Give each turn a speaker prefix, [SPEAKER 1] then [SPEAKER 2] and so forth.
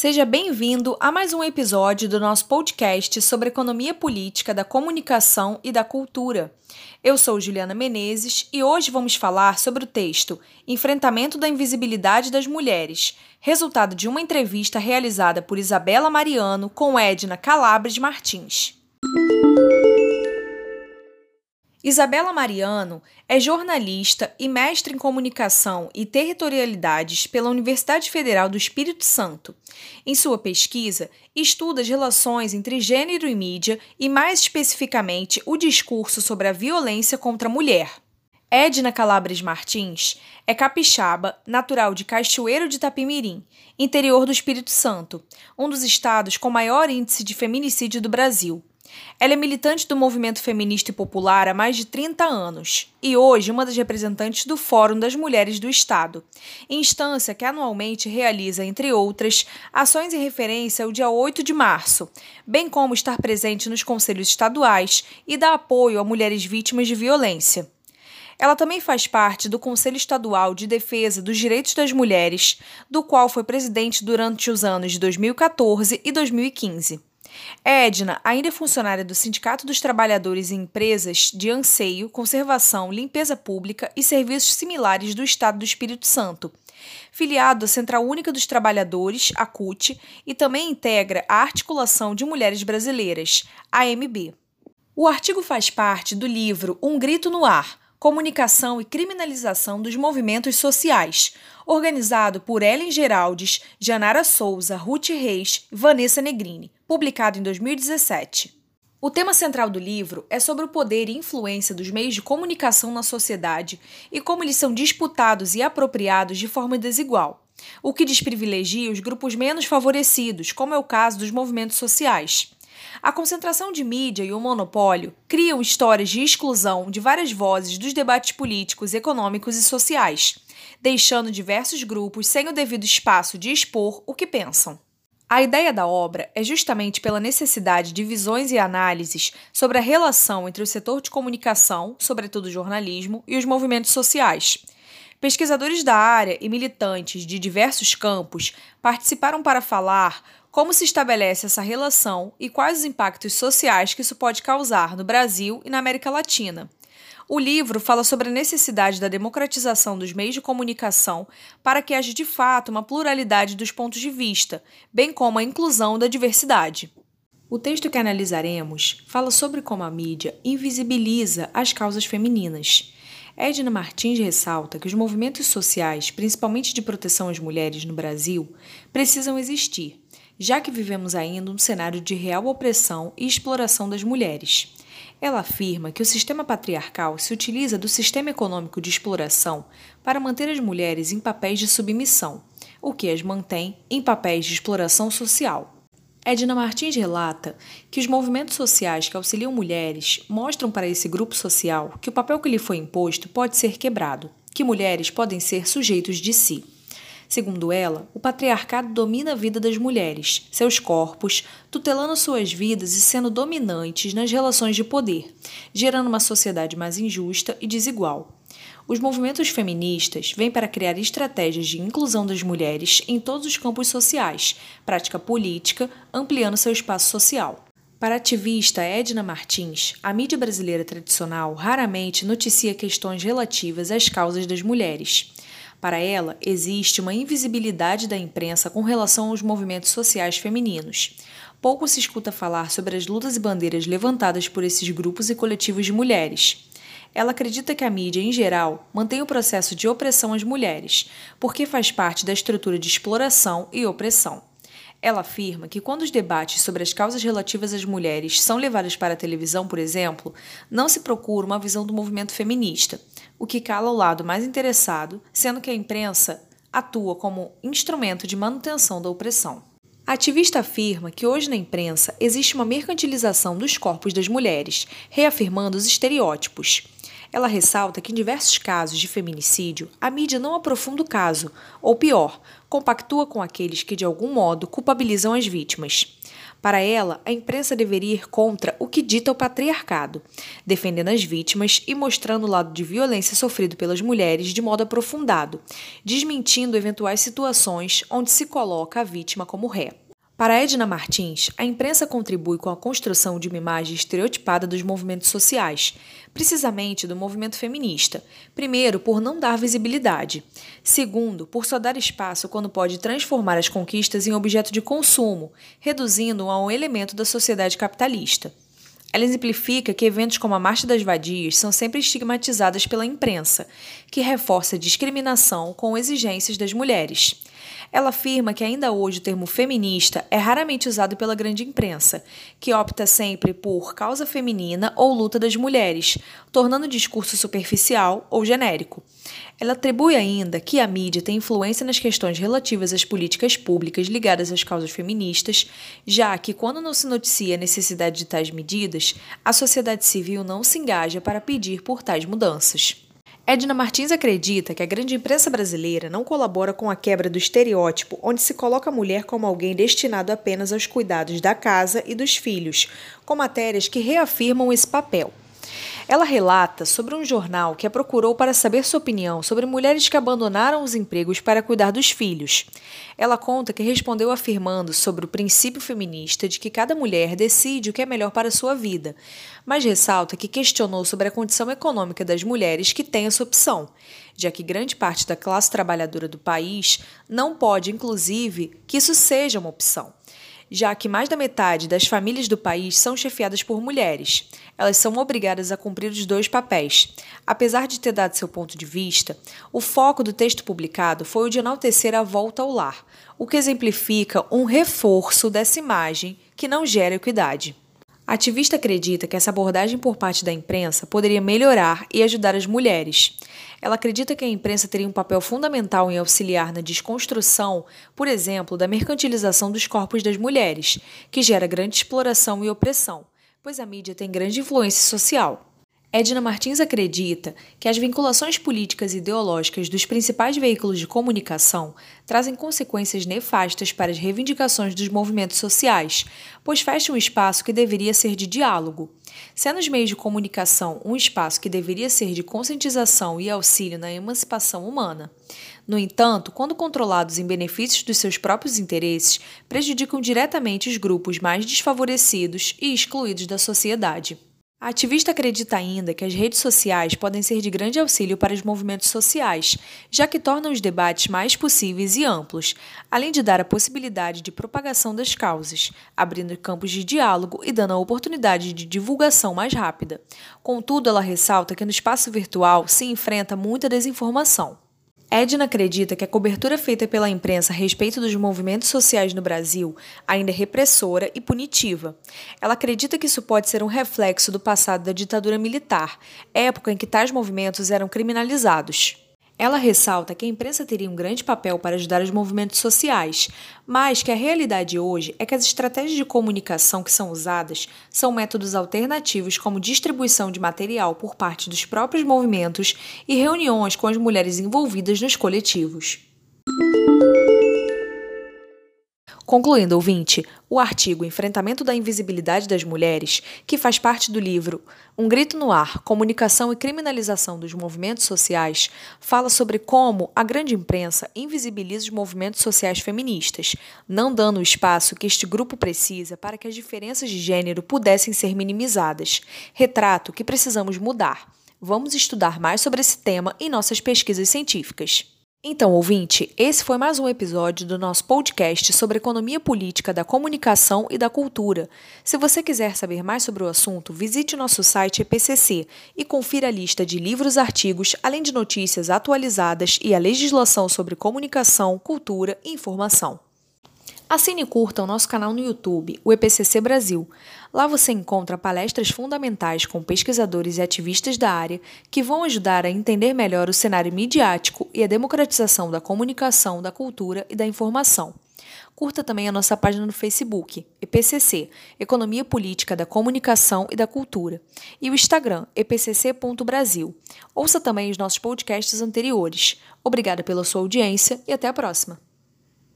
[SPEAKER 1] Seja bem-vindo a mais um episódio do nosso podcast sobre economia política da comunicação e da cultura. Eu sou Juliana Menezes e hoje vamos falar sobre o texto Enfrentamento da Invisibilidade das Mulheres, resultado de uma entrevista realizada por Isabela Mariano com Edna Calabres Martins. Isabela Mariano é jornalista e mestre em comunicação e territorialidades pela Universidade Federal do Espírito Santo. Em sua pesquisa, estuda as relações entre gênero e mídia e, mais especificamente, o discurso sobre a violência contra a mulher. Edna Calabres Martins é capixaba, natural de Cachoeiro de Itapimirim, interior do Espírito Santo, um dos estados com maior índice de feminicídio do Brasil. Ela é militante do movimento feminista e popular há mais de 30 anos e hoje uma das representantes do Fórum das Mulheres do Estado, instância que anualmente realiza, entre outras, ações em referência ao dia 8 de março, bem como estar presente nos conselhos estaduais e dar apoio a mulheres vítimas de violência. Ela também faz parte do Conselho Estadual de Defesa dos Direitos das Mulheres, do qual foi presidente durante os anos de 2014 e 2015. Edna ainda é funcionária do Sindicato dos Trabalhadores em Empresas de Anseio, Conservação, Limpeza Pública e Serviços Similares do Estado do Espírito Santo, filiado à Central Única dos Trabalhadores, a CUT, e também integra a Articulação de Mulheres Brasileiras, AMB. O artigo faz parte do livro Um Grito no Ar Comunicação e Criminalização dos Movimentos Sociais, organizado por Ellen Geraldes, Janara Souza, Ruth Reis e Vanessa Negrini, publicado em 2017. O tema central do livro é sobre o poder e influência dos meios de comunicação na sociedade e como eles são disputados e apropriados de forma desigual, o que desprivilegia os grupos menos favorecidos, como é o caso dos movimentos sociais. A concentração de mídia e o monopólio criam histórias de exclusão de várias vozes dos debates políticos, econômicos e sociais, deixando diversos grupos sem o devido espaço de expor o que pensam. A ideia da obra é justamente pela necessidade de visões e análises sobre a relação entre o setor de comunicação, sobretudo jornalismo, e os movimentos sociais. Pesquisadores da área e militantes de diversos campos participaram para falar como se estabelece essa relação e quais os impactos sociais que isso pode causar no Brasil e na América Latina. O livro fala sobre a necessidade da democratização dos meios de comunicação para que haja de fato uma pluralidade dos pontos de vista, bem como a inclusão da diversidade. O texto que analisaremos fala sobre como a mídia invisibiliza as causas femininas. Edna Martins ressalta que os movimentos sociais, principalmente de proteção às mulheres no Brasil, precisam existir já que vivemos ainda um cenário de real opressão e exploração das mulheres. Ela afirma que o sistema patriarcal se utiliza do sistema econômico de exploração para manter as mulheres em papéis de submissão, o que as mantém em papéis de exploração social. Edna Martins relata que os movimentos sociais que auxiliam mulheres mostram para esse grupo social que o papel que lhe foi imposto pode ser quebrado, que mulheres podem ser sujeitos de si. Segundo ela, o patriarcado domina a vida das mulheres, seus corpos, tutelando suas vidas e sendo dominantes nas relações de poder, gerando uma sociedade mais injusta e desigual. Os movimentos feministas vêm para criar estratégias de inclusão das mulheres em todos os campos sociais, prática política, ampliando seu espaço social. Para a ativista Edna Martins, a mídia brasileira tradicional raramente noticia questões relativas às causas das mulheres. Para ela, existe uma invisibilidade da imprensa com relação aos movimentos sociais femininos. Pouco se escuta falar sobre as lutas e bandeiras levantadas por esses grupos e coletivos de mulheres. Ela acredita que a mídia, em geral, mantém o processo de opressão às mulheres, porque faz parte da estrutura de exploração e opressão. Ela afirma que quando os debates sobre as causas relativas às mulheres são levados para a televisão, por exemplo, não se procura uma visão do movimento feminista, o que cala o lado mais interessado, sendo que a imprensa atua como instrumento de manutenção da opressão. A ativista afirma que hoje na imprensa existe uma mercantilização dos corpos das mulheres, reafirmando os estereótipos. Ela ressalta que em diversos casos de feminicídio, a mídia não aprofunda o caso, ou pior, compactua com aqueles que de algum modo culpabilizam as vítimas. Para ela, a imprensa deveria ir contra o que dita o patriarcado, defendendo as vítimas e mostrando o lado de violência sofrido pelas mulheres de modo aprofundado, desmentindo eventuais situações onde se coloca a vítima como ré. Para Edna Martins, a imprensa contribui com a construção de uma imagem estereotipada dos movimentos sociais, precisamente do movimento feminista. Primeiro, por não dar visibilidade. Segundo, por só dar espaço quando pode transformar as conquistas em objeto de consumo, reduzindo-o a um elemento da sociedade capitalista. Ela exemplifica que eventos como a Marcha das Vadias são sempre estigmatizadas pela imprensa, que reforça a discriminação com exigências das mulheres. Ela afirma que ainda hoje o termo feminista é raramente usado pela grande imprensa, que opta sempre por causa feminina ou luta das mulheres, tornando o discurso superficial ou genérico. Ela atribui ainda que a mídia tem influência nas questões relativas às políticas públicas ligadas às causas feministas, já que, quando não se noticia a necessidade de tais medidas, a sociedade civil não se engaja para pedir por tais mudanças. Edna Martins acredita que a grande imprensa brasileira não colabora com a quebra do estereótipo onde se coloca a mulher como alguém destinado apenas aos cuidados da casa e dos filhos, com matérias que reafirmam esse papel. Ela relata sobre um jornal que a procurou para saber sua opinião sobre mulheres que abandonaram os empregos para cuidar dos filhos. Ela conta que respondeu afirmando sobre o princípio feminista de que cada mulher decide o que é melhor para sua vida, mas ressalta que questionou sobre a condição econômica das mulheres que têm essa opção, já que grande parte da classe trabalhadora do país não pode, inclusive, que isso seja uma opção já que mais da metade das famílias do país são chefiadas por mulheres. Elas são obrigadas a cumprir os dois papéis. Apesar de ter dado seu ponto de vista, o foco do texto publicado foi o de enaltecer a volta ao lar, o que exemplifica um reforço dessa imagem que não gera equidade. A ativista acredita que essa abordagem por parte da imprensa poderia melhorar e ajudar as mulheres. Ela acredita que a imprensa teria um papel fundamental em auxiliar na desconstrução, por exemplo, da mercantilização dos corpos das mulheres, que gera grande exploração e opressão, pois a mídia tem grande influência social. Edna Martins acredita que as vinculações políticas e ideológicas dos principais veículos de comunicação trazem consequências nefastas para as reivindicações dos movimentos sociais, pois fecham um espaço que deveria ser de diálogo. Sendo os meios de comunicação um espaço que deveria ser de conscientização e auxílio na emancipação humana. No entanto, quando controlados em benefícios dos seus próprios interesses, prejudicam diretamente os grupos mais desfavorecidos e excluídos da sociedade. A ativista acredita ainda que as redes sociais podem ser de grande auxílio para os movimentos sociais, já que tornam os debates mais possíveis e amplos, além de dar a possibilidade de propagação das causas, abrindo campos de diálogo e dando a oportunidade de divulgação mais rápida. Contudo, ela ressalta que no espaço virtual se enfrenta muita desinformação. Edna acredita que a cobertura feita pela imprensa a respeito dos movimentos sociais no Brasil ainda é repressora e punitiva. Ela acredita que isso pode ser um reflexo do passado da ditadura militar, época em que tais movimentos eram criminalizados. Ela ressalta que a imprensa teria um grande papel para ajudar os movimentos sociais, mas que a realidade hoje é que as estratégias de comunicação que são usadas são métodos alternativos como distribuição de material por parte dos próprios movimentos e reuniões com as mulheres envolvidas nos coletivos. Concluindo, ouvinte, o artigo Enfrentamento da Invisibilidade das Mulheres, que faz parte do livro Um Grito no Ar: Comunicação e Criminalização dos Movimentos Sociais, fala sobre como a grande imprensa invisibiliza os movimentos sociais feministas, não dando o espaço que este grupo precisa para que as diferenças de gênero pudessem ser minimizadas. Retrato que precisamos mudar. Vamos estudar mais sobre esse tema em nossas pesquisas científicas. Então, ouvinte, esse foi mais um episódio do nosso podcast sobre economia política da comunicação e da cultura. Se você quiser saber mais sobre o assunto, visite nosso site EPCC e confira a lista de livros, artigos, além de notícias atualizadas e a legislação sobre comunicação, cultura e informação. Assine e curta o nosso canal no YouTube, o EPCC Brasil. Lá você encontra palestras fundamentais com pesquisadores e ativistas da área que vão ajudar a entender melhor o cenário midiático e a democratização da comunicação, da cultura e da informação. Curta também a nossa página no Facebook, EPCC, Economia Política da Comunicação e da Cultura, e o Instagram, epcc.brasil. Ouça também os nossos podcasts anteriores. Obrigada pela sua audiência e até a próxima.